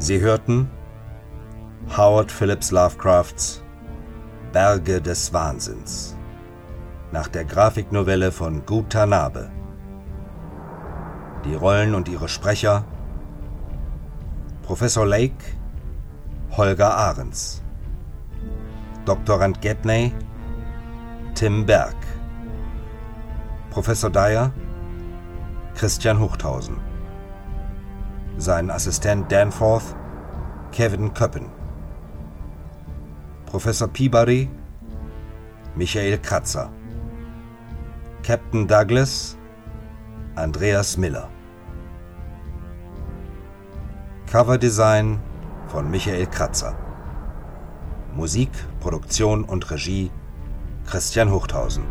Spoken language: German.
Sie hörten Howard Phillips Lovecrafts Berge des Wahnsinns nach der Grafiknovelle von Gu Tanabe. Die Rollen und ihre Sprecher Professor Lake Holger Ahrens Doktorand Gedney Tim Berg Professor Dyer Christian Huchthausen sein Assistent Danforth Kevin Köppen Professor Peabody Michael Kratzer Captain Douglas Andreas Miller. Coverdesign von Michael Kratzer. Musik, Produktion und Regie Christian Huchthausen